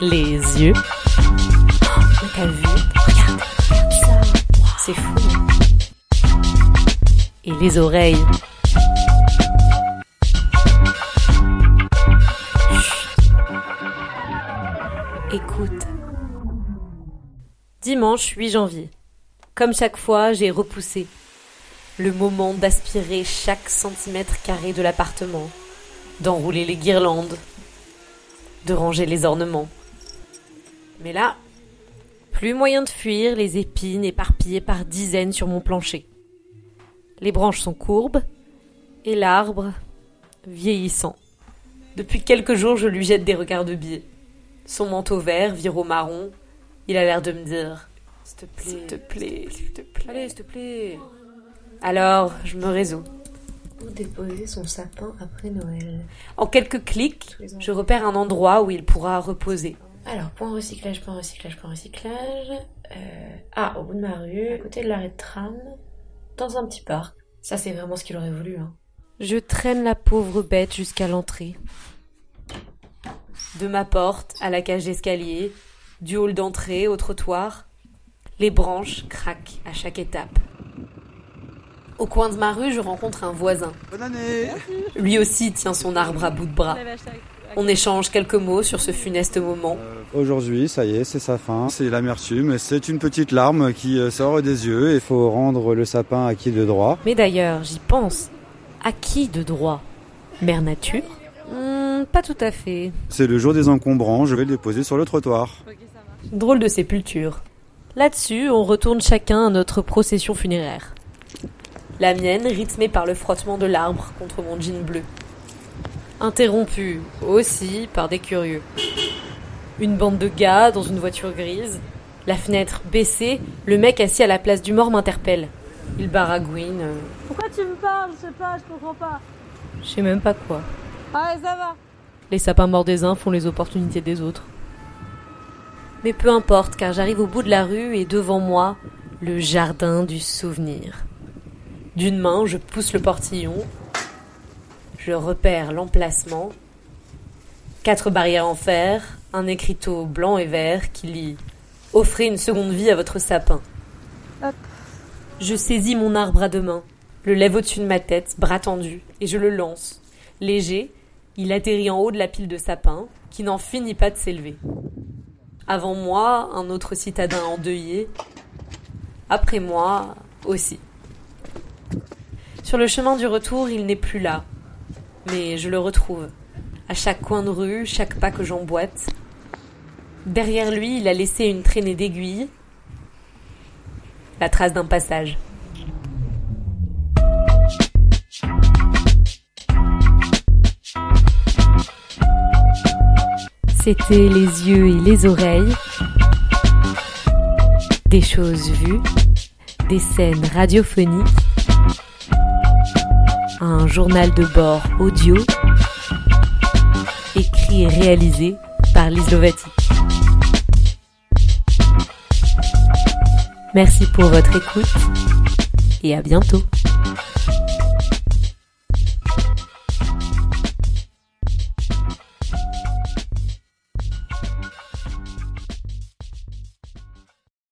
Les yeux. Oh, t'as vu regarde ça. C'est fou. Et les oreilles. Écoute. Dimanche 8 janvier. Comme chaque fois, j'ai repoussé le moment d'aspirer chaque centimètre carré de l'appartement, d'enrouler les guirlandes, de ranger les ornements. Mais là, plus moyen de fuir les épines éparpillées par dizaines sur mon plancher. Les branches sont courbes et l'arbre vieillissant. Depuis quelques jours, je lui jette des regards de biais. Son manteau vert vire au marron. Il a l'air de me dire S'il te plaît, s'il te plaît, s'il te plaît. Allez, s'il te plaît. Alors, je me résous. Où déposer son sapin après Noël En quelques clics, je repère un endroit où il pourra reposer. Alors, point recyclage, point recyclage, point recyclage. Euh, ah, au bout de ma rue, à côté de l'arrêt de tram, dans un petit parc. Ça, c'est vraiment ce qu'il aurait voulu. Hein. Je traîne la pauvre bête jusqu'à l'entrée. De ma porte à la cage d'escalier, du hall d'entrée au trottoir, les branches craquent à chaque étape. Au coin de ma rue, je rencontre un voisin. Bonne année Lui aussi tient son arbre à bout de bras. On échange quelques mots sur ce funeste moment. Aujourd'hui, ça y est, c'est sa fin. C'est l'amertume. C'est une petite larme qui euh, sort des yeux. Il faut rendre le sapin à qui de droit. Mais d'ailleurs, j'y pense. À qui de droit? Mère Nature? Hmm, Pas tout à fait. C'est le jour des encombrants. Je vais le déposer sur le trottoir. Drôle de sépulture. Là-dessus, on retourne chacun à notre procession funéraire. La mienne rythmée par le frottement de l'arbre contre mon jean bleu. Interrompue aussi par des curieux. Une bande de gars dans une voiture grise. La fenêtre baissée, le mec assis à la place du mort m'interpelle. Il baragouine. euh, Pourquoi tu me parles? Je sais pas, je comprends pas. je sais même pas quoi. Ah, ça va. Les sapins morts des uns font les opportunités des autres. Mais peu importe, car j'arrive au bout de la rue et devant moi, le jardin du souvenir. D'une main, je pousse le portillon, je repère l'emplacement. Quatre barrières en fer, un écriteau blanc et vert qui lit Offrez une seconde vie à votre sapin. Hop. Je saisis mon arbre à deux mains, le lève au-dessus de ma tête, bras tendu, et je le lance. Léger, il atterrit en haut de la pile de sapins, qui n'en finit pas de s'élever. Avant moi, un autre citadin endeuillé. Après moi, aussi. Sur le chemin du retour, il n'est plus là. Mais je le retrouve. À chaque coin de rue, chaque pas que j'emboîte. Derrière lui, il a laissé une traînée d'aiguilles. La trace d'un passage. C'était les yeux et les oreilles. Des choses vues, des scènes radiophoniques, un journal de bord audio, écrit et réalisé par Lise Lovati. Merci pour votre écoute et à bientôt.